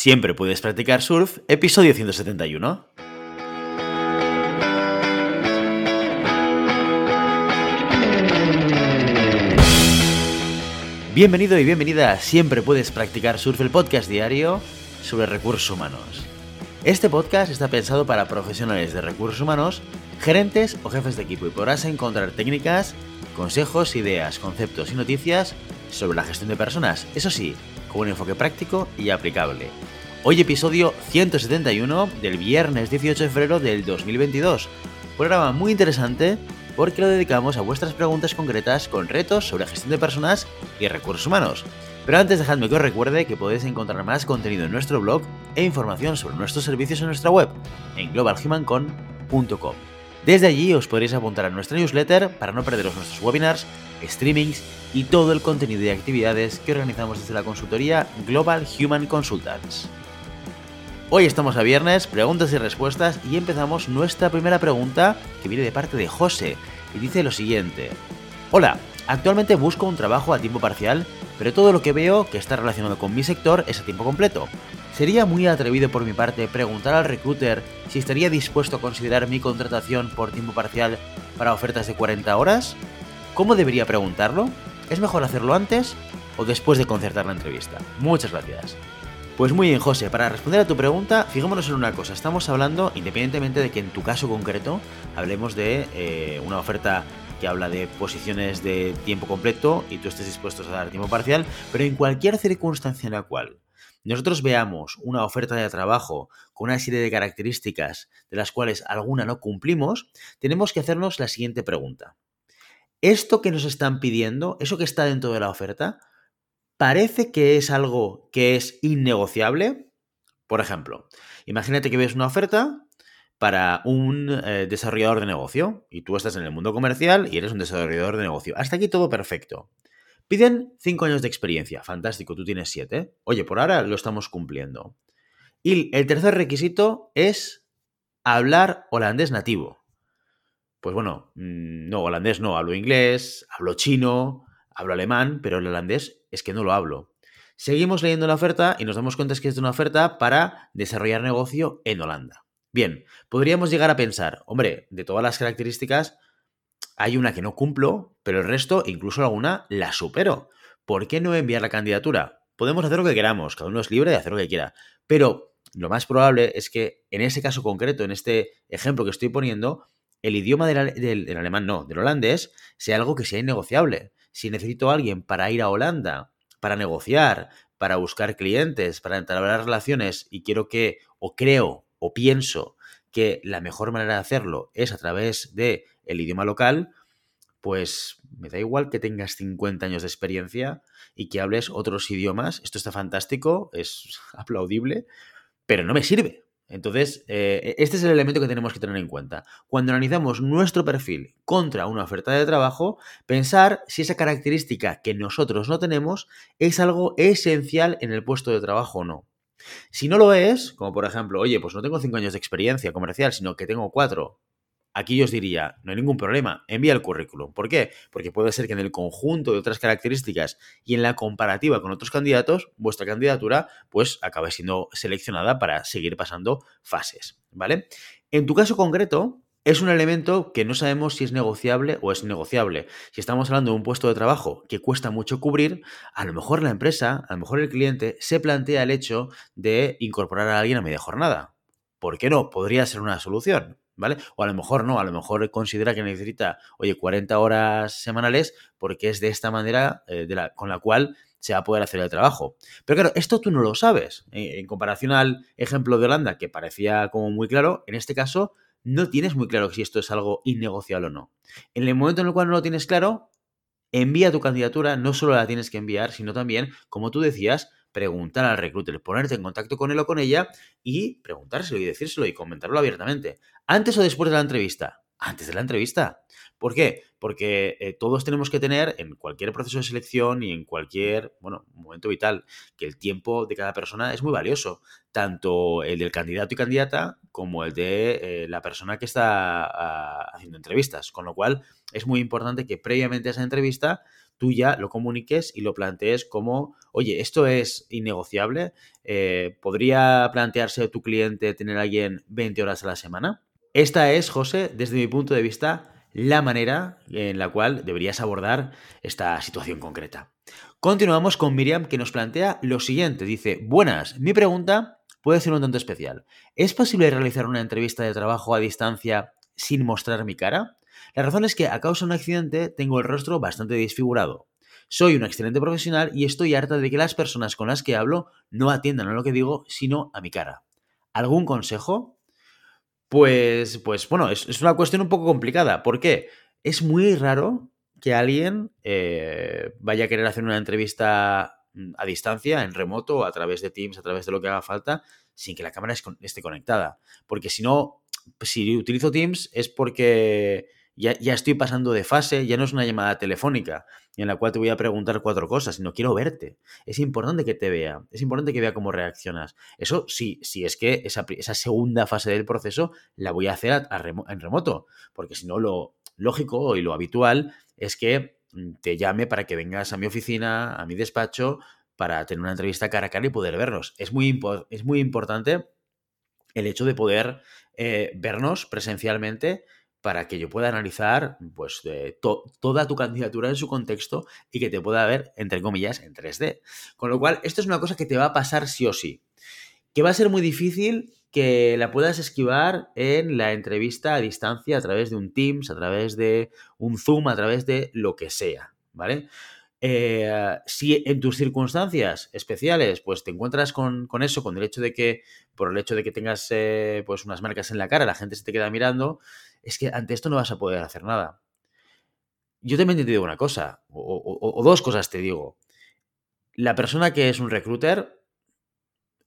Siempre puedes practicar surf, episodio 171. Bienvenido y bienvenida a Siempre puedes practicar surf, el podcast diario sobre recursos humanos. Este podcast está pensado para profesionales de recursos humanos, gerentes o jefes de equipo y podrás encontrar técnicas, consejos, ideas, conceptos y noticias sobre la gestión de personas. Eso sí, con un enfoque práctico y aplicable. Hoy episodio 171 del viernes 18 de febrero del 2022. Programa muy interesante porque lo dedicamos a vuestras preguntas concretas con retos sobre gestión de personas y recursos humanos. Pero antes dejadme que os recuerde que podéis encontrar más contenido en nuestro blog e información sobre nuestros servicios en nuestra web, en globalhumancon.com. Desde allí os podréis apuntar a nuestra newsletter para no perderos nuestros webinars, streamings y todo el contenido y actividades que organizamos desde la consultoría Global Human Consultants. Hoy estamos a viernes, preguntas y respuestas y empezamos nuestra primera pregunta que viene de parte de José y dice lo siguiente. Hola, actualmente busco un trabajo a tiempo parcial, pero todo lo que veo que está relacionado con mi sector es a tiempo completo. ¿Sería muy atrevido por mi parte preguntar al recruiter si estaría dispuesto a considerar mi contratación por tiempo parcial para ofertas de 40 horas? ¿Cómo debería preguntarlo? ¿Es mejor hacerlo antes o después de concertar la entrevista? Muchas gracias. Pues muy bien, José, para responder a tu pregunta, fijémonos en una cosa. Estamos hablando, independientemente de que en tu caso concreto hablemos de eh, una oferta que habla de posiciones de tiempo completo y tú estés dispuesto a dar tiempo parcial, pero en cualquier circunstancia en la cual nosotros veamos una oferta de trabajo con una serie de características de las cuales alguna no cumplimos, tenemos que hacernos la siguiente pregunta. ¿Esto que nos están pidiendo, eso que está dentro de la oferta, parece que es algo que es innegociable? Por ejemplo, imagínate que ves una oferta para un eh, desarrollador de negocio y tú estás en el mundo comercial y eres un desarrollador de negocio. Hasta aquí todo perfecto. Piden 5 años de experiencia. Fantástico, tú tienes 7. Oye, por ahora lo estamos cumpliendo. Y el tercer requisito es hablar holandés nativo. Pues bueno, mm, no, holandés no, hablo inglés, hablo chino, hablo alemán, pero el holandés es que no lo hablo. Seguimos leyendo la oferta y nos damos cuenta que es una oferta para desarrollar negocio en Holanda. Bien, podríamos llegar a pensar, hombre, de todas las características, hay una que no cumplo, pero el resto, incluso alguna, la supero. ¿Por qué no enviar la candidatura? Podemos hacer lo que queramos, cada uno es libre de hacer lo que quiera, pero lo más probable es que en ese caso concreto, en este ejemplo que estoy poniendo, el idioma del, alemán, no, del holandés, sea algo que sea innegociable. Si necesito a alguien para ir a Holanda, para negociar, para buscar clientes, para entablar relaciones y quiero que, o creo, o pienso que la mejor manera de hacerlo es a través de el idioma local, pues me da igual que tengas 50 años de experiencia y que hables otros idiomas. Esto está fantástico, es aplaudible, pero no me sirve. Entonces, eh, este es el elemento que tenemos que tener en cuenta. Cuando analizamos nuestro perfil contra una oferta de trabajo, pensar si esa característica que nosotros no tenemos es algo esencial en el puesto de trabajo o no. Si no lo es, como por ejemplo, oye, pues no tengo 5 años de experiencia comercial, sino que tengo 4, Aquí yo os diría, no hay ningún problema, envía el currículum. ¿Por qué? Porque puede ser que en el conjunto de otras características y en la comparativa con otros candidatos, vuestra candidatura pues acabe siendo seleccionada para seguir pasando fases, ¿vale? En tu caso concreto, es un elemento que no sabemos si es negociable o es negociable. Si estamos hablando de un puesto de trabajo que cuesta mucho cubrir, a lo mejor la empresa, a lo mejor el cliente se plantea el hecho de incorporar a alguien a media jornada. ¿Por qué no? Podría ser una solución. ¿vale? O a lo mejor no, a lo mejor considera que necesita, oye, 40 horas semanales porque es de esta manera eh, de la, con la cual se va a poder hacer el trabajo. Pero claro, esto tú no lo sabes. Eh, en comparación al ejemplo de Holanda, que parecía como muy claro, en este caso no tienes muy claro si esto es algo innegociable o no. En el momento en el cual no lo tienes claro, envía tu candidatura, no solo la tienes que enviar, sino también, como tú decías, preguntar al recruiter, ponerte en contacto con él o con ella y preguntárselo y decírselo y comentarlo abiertamente. ¿Antes o después de la entrevista? Antes de la entrevista. ¿Por qué? Porque eh, todos tenemos que tener en cualquier proceso de selección y en cualquier, bueno, momento vital, que el tiempo de cada persona es muy valioso. Tanto el del candidato y candidata como el de eh, la persona que está ah, haciendo entrevistas. Con lo cual, es muy importante que previamente a esa entrevista tú ya lo comuniques y lo plantees como, oye, esto es innegociable, eh, ¿podría plantearse tu cliente tener a alguien 20 horas a la semana? Esta es, José, desde mi punto de vista, la manera en la cual deberías abordar esta situación concreta. Continuamos con Miriam que nos plantea lo siguiente. Dice, buenas, mi pregunta puede ser un tanto especial. ¿Es posible realizar una entrevista de trabajo a distancia sin mostrar mi cara? La razón es que a causa de un accidente tengo el rostro bastante desfigurado. Soy un excelente profesional y estoy harta de que las personas con las que hablo no atiendan a lo que digo, sino a mi cara. ¿Algún consejo? Pues, pues bueno, es, una cuestión un poco complicada. ¿Por qué? Es muy raro que alguien eh, vaya a querer hacer una entrevista mm, a distancia, en remoto, a través de Teams, a través de lo que haga falta, sin que la cámara esté conectada. Porque si no, si utilizo Teams es porque ya, estoy pasando de fase, ya no es una llamada telefónica en la cual te voy a preguntar cuatro cosas, sino quiero verte. Es importante que te vea, es importante que vea cómo reaccionas. Eso sí, si es que esa, segunda fase del proceso la voy a hacer en remoto, porque si no, lo lógico y lo habitual es que mm, te llame para que vengas a mi oficina, a mi despacho, para tener una entrevista cara a cara y poder vernos. Es muy, es muy importante el hecho de poder eh, vernos presencialmente para que yo pueda analizar pues, toda tu candidatura en su contexto y que te pueda ver, entre comillas, en 3D. Con lo cual, esto es una cosa que te va a pasar sí o sí. Que va a ser muy difícil que la puedas esquivar en la entrevista a distancia a través de un Teams, a través de un Zoom, a través de lo que sea, ¿vale? Eh, si en tus circunstancias especiales, pues te encuentras con, eso, con el hecho de que, por el hecho de que tengas eh, pues unas marcas en la cara, la gente se te queda mirando, es que ante esto no vas a poder hacer nada. Yo también te digo una cosa, o, dos cosas te digo. La persona que es un recruiter,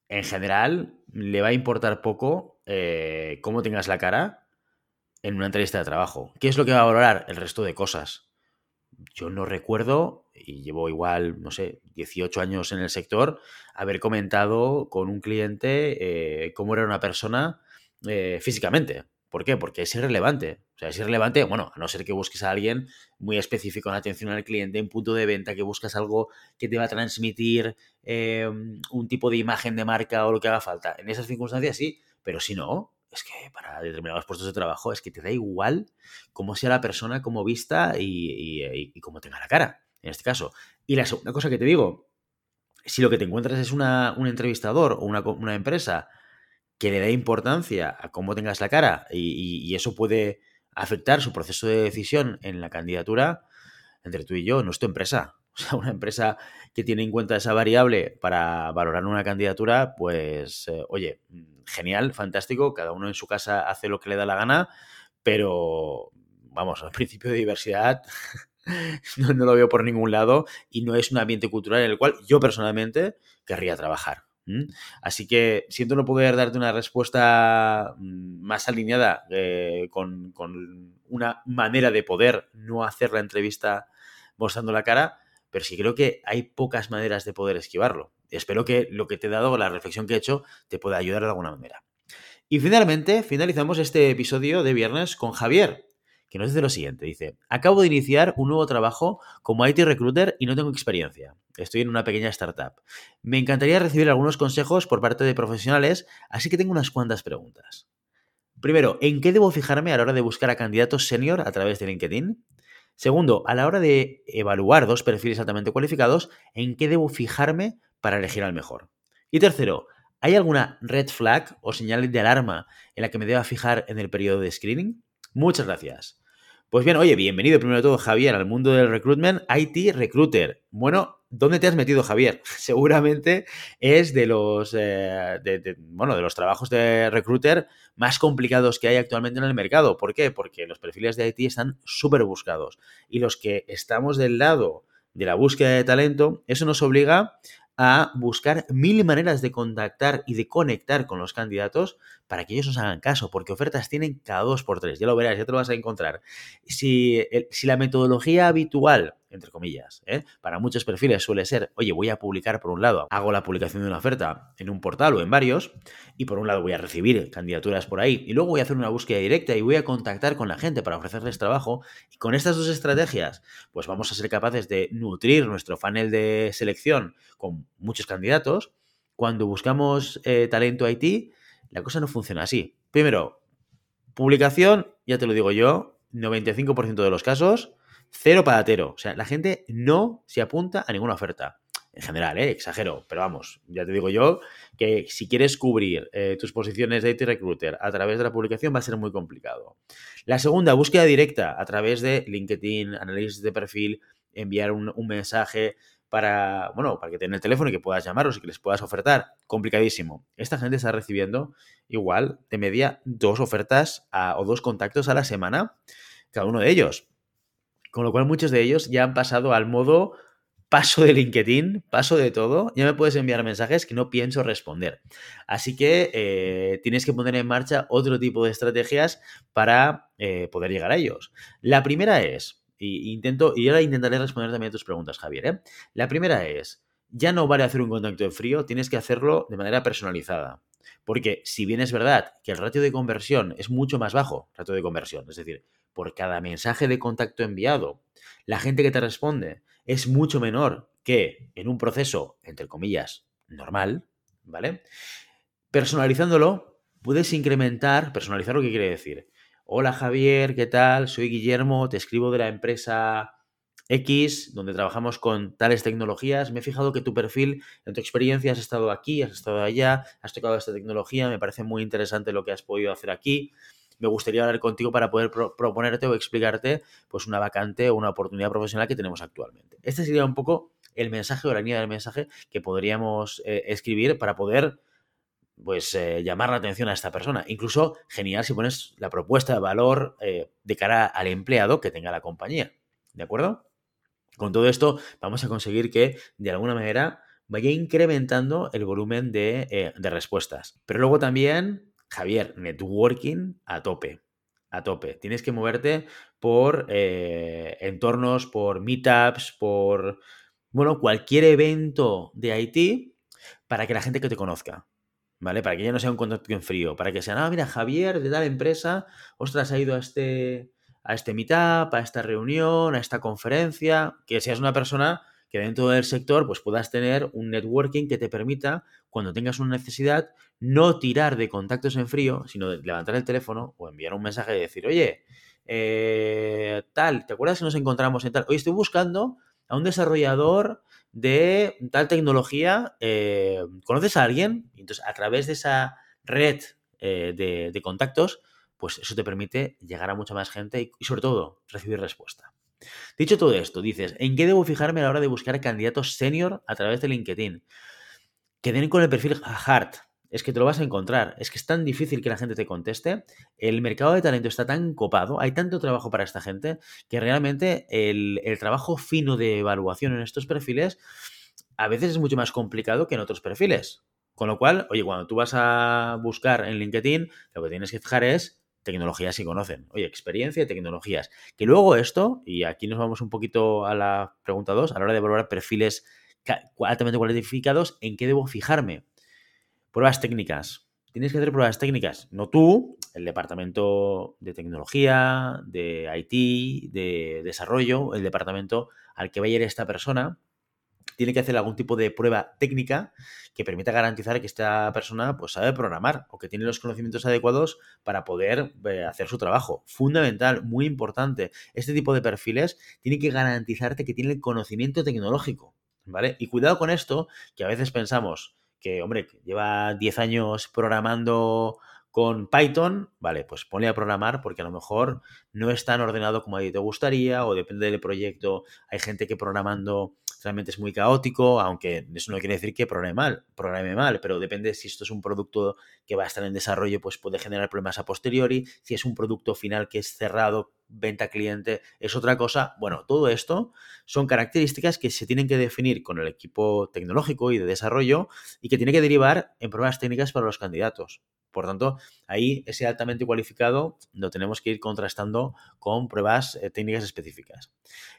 en general, le va a importar poco eh, cómo tengas la cara en una entrevista de trabajo. ¿Qué es lo que va a valorar? El resto de cosas. Yo no recuerdo, y llevo igual, no sé, 18 años en el sector, haber comentado con un cliente eh, cómo era una persona eh, físicamente. ¿Por qué? Porque es irrelevante. O sea, es irrelevante, bueno, a no ser que busques a alguien muy específico en atención al cliente, en punto de venta, que buscas algo que te va a transmitir eh, un tipo de imagen de marca o lo que haga falta. En esas circunstancias sí, pero si no, es que para determinados puestos de trabajo es que te da igual cómo sea la persona, cómo vista y, cómo tenga la cara, en este caso. Y la segunda cosa que te digo, si lo que te encuentras es una, un entrevistador o una, una empresa que le dé importancia a cómo tengas la cara y, eso puede afectar su proceso de decisión en la candidatura, entre tú y yo, no es tu empresa. O sea, una empresa que tiene en cuenta esa variable para valorar una candidatura, pues, eh, oye, genial, fantástico, cada uno en su casa hace lo que le da la gana, pero, vamos, al principio de diversidad no, lo veo por ningún lado y no es un ambiente cultural en el cual yo personalmente querría trabajar. Así que siento no poder darte una respuesta mm, más alineada eh, con, una manera de poder no hacer la entrevista mostrando la cara, pero sí creo que hay pocas maneras de poder esquivarlo. Espero que lo que te he dado, la reflexión que he hecho, te pueda ayudar de alguna manera. Y finalmente, finalizamos este episodio de viernes con Javier, que nos dice lo siguiente. Dice, acabo de iniciar un nuevo trabajo como IT Recruiter y no tengo experiencia. Estoy en una pequeña startup. Me encantaría recibir algunos consejos por parte de profesionales, así que tengo unas cuantas preguntas. Primero, ¿en qué debo fijarme a la hora de buscar a candidatos senior a través de LinkedIn? Segundo, a la hora de evaluar dos perfiles altamente cualificados, ¿en qué debo fijarme para elegir al mejor? Y tercero, ¿hay alguna red flag o señal de alarma en la que me deba fijar en el periodo de screening? Muchas gracias. Pues bien, oye, bienvenido primero de todo, Javier, al mundo del recruitment, IT Recruiter. Bueno, ¿dónde te has metido, Javier? Seguramente es de los, eh, bueno, de los trabajos de recruiter más complicados que hay actualmente en el mercado. ¿Por qué? Porque los perfiles de IT están súper buscados. Y los que estamos del lado de la búsqueda de talento, eso nos obliga a buscar mil maneras de contactar y de conectar con los candidatos para que ellos nos hagan caso, porque ofertas tienen cada dos por tres, ya lo verás, ya te lo vas a encontrar. Si, si la metodología habitual entre comillas. ¿eh? Para muchos perfiles suele ser, oye, voy a publicar por un lado, hago la publicación de una oferta en un portal o en varios, y por un lado voy a recibir candidaturas por ahí, y luego voy a hacer una búsqueda directa y voy a contactar con la gente para ofrecerles trabajo. Y con estas dos estrategias, pues vamos a ser capaces de nutrir nuestro funnel de selección con muchos candidatos. Cuando buscamos eh, talento IT, la cosa no funciona así. Primero, publicación, ya te lo digo yo, 95% de los casos, cero padatero. O sea, la gente no se apunta a ninguna oferta. En general, ¿eh? exagero, pero vamos, ya te digo yo que si quieres cubrir eh, tus posiciones de IT Recruiter a través de la publicación va a ser muy complicado. La segunda, búsqueda directa a través de LinkedIn, análisis de perfil, enviar un, un mensaje para, bueno, para que tengan el teléfono y que puedas llamarlos y que les puedas ofertar. Complicadísimo. Esta gente está recibiendo igual de media dos ofertas o dos contactos a la semana, cada uno de ellos. Con lo cual muchos de ellos ya han pasado al modo paso de LinkedIn, paso de todo, ya me puedes enviar mensajes que no pienso responder. Así que eh, tienes que poner en marcha otro tipo de estrategias para eh, poder llegar a ellos. La primera es, y intento, y ahora intentaré responder también a tus preguntas, Javier. ¿eh? La primera es, ya no vale hacer un contacto en frío, tienes que hacerlo de manera personalizada. Porque si bien es verdad que el ratio de conversión es mucho más bajo, ratio de conversión, es decir, por cada mensaje de contacto enviado, la gente que te responde es mucho menor que en un proceso, entre comillas, normal, ¿vale? Personalizándolo, puedes incrementar, personalizar lo que quiere decir. Hola Javier, ¿qué tal? Soy Guillermo, te escribo de la empresa X, donde trabajamos con tales tecnologías. Me he fijado que tu perfil, en tu experiencia, has estado aquí, has estado allá, has tocado esta tecnología, me parece muy interesante lo que has podido hacer aquí me gustaría hablar contigo para poder proponerte o explicarte pues una vacante o una oportunidad profesional que tenemos actualmente. Este sería un poco el mensaje o la línea del mensaje que podríamos eh, escribir para poder pues eh, llamar la atención a esta persona. Incluso genial si pones la propuesta de valor eh, de cara al empleado que tenga la compañía. ¿De acuerdo? Con todo esto vamos a conseguir que de alguna manera vaya incrementando el volumen de, de respuestas. Pero luego también Javier, networking a tope. A tope. Tienes que moverte por eh, entornos, por meetups, por, bueno, cualquier evento de IT para que la gente que te conozca. ¿Vale? Para que ya no sea un contacto en frío. Para que sea, ah, mira, Javier de tal empresa, ostras, ha ido a este, a este meetup, a esta reunión, a esta conferencia. Que seas una persona que dentro del sector pues puedas tener un networking que te permita, cuando tengas una necesidad, no tirar de contactos en frío, sino de levantar el teléfono o enviar un mensaje y decir, oye, eh, tal, ¿te acuerdas que nos encontramos en tal? Hoy estoy buscando a un desarrollador de tal tecnología, eh, ¿conoces a alguien? Entonces, a través de esa red eh, de, de, contactos, pues eso te permite llegar a mucha más gente y sobre todo recibir respuesta. Dicho todo esto, dices, ¿en qué debo fijarme a la hora de buscar candidatos senior a través de LinkedIn? Que den con el perfil hard. Es que te lo vas a encontrar. Es que es tan difícil que la gente te conteste. El mercado de talento está tan copado, hay tanto trabajo para esta gente, que realmente el, el trabajo fino de evaluación en estos perfiles a veces es mucho más complicado que en otros perfiles. Con lo cual, oye, cuando tú vas a buscar en LinkedIn, lo que tienes que fijar es tecnologías y conocen. Oye, experiencia y tecnologías. Que luego esto, y aquí nos vamos un poquito a la pregunta 2, a la hora de evaluar perfiles altamente cualificados, ¿en qué debo fijarme? Pruebas técnicas. Tienes que hacer pruebas técnicas. No tú, el departamento de tecnología, de IT, de desarrollo, el departamento al que va a ir esta persona, tiene que hacer algún tipo de prueba técnica que permita garantizar que esta persona pues, sabe programar o que tiene los conocimientos adecuados para poder eh, hacer su trabajo. Fundamental, muy importante. Este tipo de perfiles tiene que garantizarte que tiene el conocimiento tecnológico. ¿Vale? Y cuidado con esto, que a veces pensamos que, hombre, lleva 10 años programando con Python, vale, pues ponle a programar porque a lo mejor no es tan ordenado como a ti te gustaría o depende del proyecto. Hay gente que programando realmente es muy caótico, aunque eso no quiere decir que programe mal, programe mal, pero depende si esto es un producto que va a estar en desarrollo, pues puede generar problemas a posteriori. Si es un producto final que es cerrado, venta cliente es otra cosa. Bueno, todo esto son características que se tienen que definir con el equipo tecnológico y de desarrollo y que tiene que derivar en pruebas técnicas para los candidatos. Por tanto, ahí ese altamente cualificado lo tenemos que ir contrastando con pruebas eh, técnicas específicas.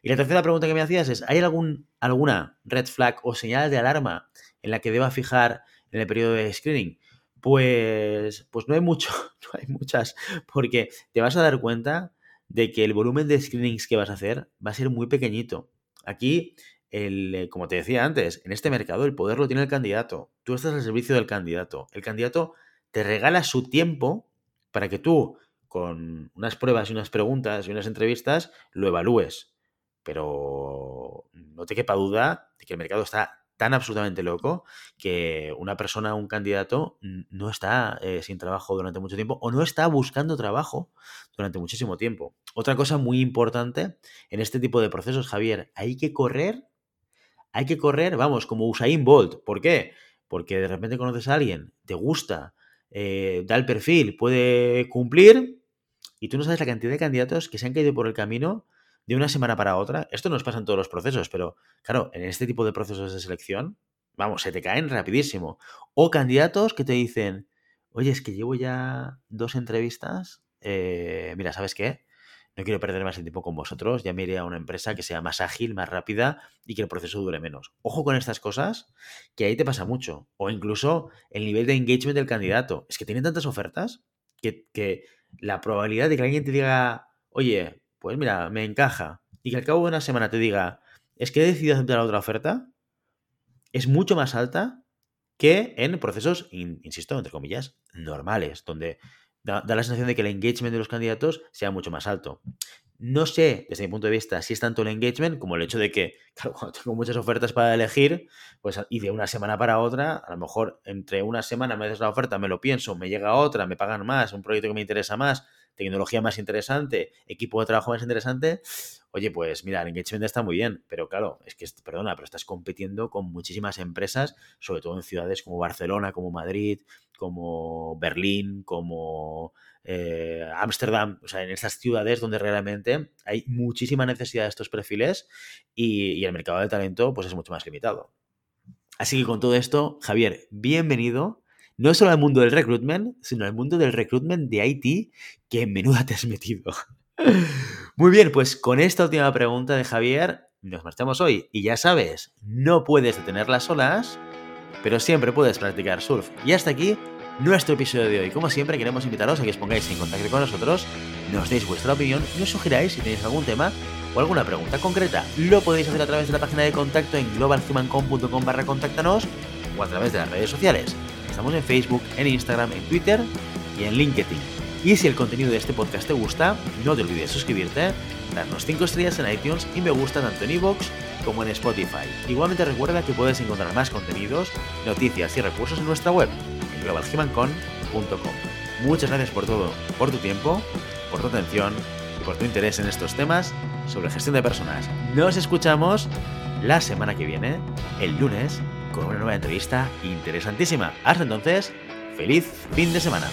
Y la tercera pregunta que me hacías es, ¿hay algún, alguna red flag o señal de alarma en la que deba fijar en el periodo de screening? Pues, pues no hay mucho, no hay muchas, porque te vas a dar cuenta de que el volumen de screenings que vas a hacer va a ser muy pequeñito. Aquí, el, eh, como te decía antes, en este mercado el poder lo tiene el candidato. Tú estás al servicio del candidato. El candidato te regala su tiempo para que tú, con unas pruebas y unas preguntas y unas entrevistas, lo evalúes. Pero no te quepa duda de que el mercado está tan absolutamente loco que una persona, un candidato, no está eh, sin trabajo durante mucho tiempo o no está buscando trabajo durante muchísimo tiempo. Otra cosa muy importante en este tipo de procesos, Javier, hay que correr, hay que correr, vamos, como Usain Bolt. ¿Por qué? Porque de repente conoces a alguien, te gusta, eh, da el perfil, puede cumplir, y tú no sabes la cantidad de candidatos que se han caído por el camino de una semana para otra. Esto nos pasa en todos los procesos, pero claro, en este tipo de procesos de selección, vamos, se te caen rapidísimo. O candidatos que te dicen, oye, es que llevo ya dos entrevistas, eh, mira, ¿sabes qué? No quiero perder más el tiempo con vosotros, ya me iré a una empresa que sea más ágil, más rápida y que el proceso dure menos. Ojo con estas cosas, que ahí te pasa mucho. O incluso el nivel de engagement del candidato. Es que tienen tantas ofertas que, que la probabilidad de que alguien te diga, oye, pues mira, me encaja, y que al cabo de una semana te diga, es que he decidido aceptar otra oferta, es mucho más alta que en procesos, insisto, entre comillas, normales, donde da, la sensación de que el engagement de los candidatos sea mucho más alto. No sé, desde mi punto de vista, si es tanto el engagement como el hecho de que, claro, cuando tengo muchas ofertas para elegir, pues y de una semana para otra, a lo mejor entre una semana me haces la oferta, me lo pienso, me llega otra, me pagan más, un proyecto que me interesa más, tecnología más interesante, equipo de trabajo más interesante, oye, pues mira, el engagement está muy bien, pero claro, es que, perdona, pero estás compitiendo con muchísimas empresas, sobre todo en ciudades como Barcelona, como Madrid, como Berlín, como eh, Ámsterdam, o sea, en estas ciudades donde realmente hay muchísima necesidad de estos perfiles y, y el mercado de talento pues es mucho más limitado. Así que con todo esto, Javier, bienvenido no solo al mundo del recruitment, sino al mundo del recruitment de IT, que en menuda te has metido. Muy bien, pues con esta última pregunta de Javier, nos marchamos hoy. Y ya sabes, no puedes detener las olas, pero siempre puedes practicar surf. Y hasta aquí nuestro episodio de hoy. Como siempre, queremos invitaros a que os pongáis en contacto con nosotros, nos deis vuestra opinión y os sugiráis si tenéis algún tema o alguna pregunta concreta. Lo podéis hacer a través de la página de contacto en globalhumancom.com barra contáctanos o a través de las redes sociales. Estamos en Facebook, en Instagram, en Twitter y en LinkedIn. Y si el contenido de este podcast te gusta, no te olvides suscribirte, darnos 5 estrellas en iTunes y me gusta tanto en iVoox como en Spotify. Igualmente recuerda que puedes encontrar más contenidos, noticias y recursos en nuestra web, en globalhumancon.com. Muchas gracias por todo, por tu tiempo, por tu atención y por tu interés en estos temas sobre gestión de personas. Nos escuchamos la semana que viene, el lunes, con una nueva entrevista interesantísima. Hasta entonces, feliz fin de semana.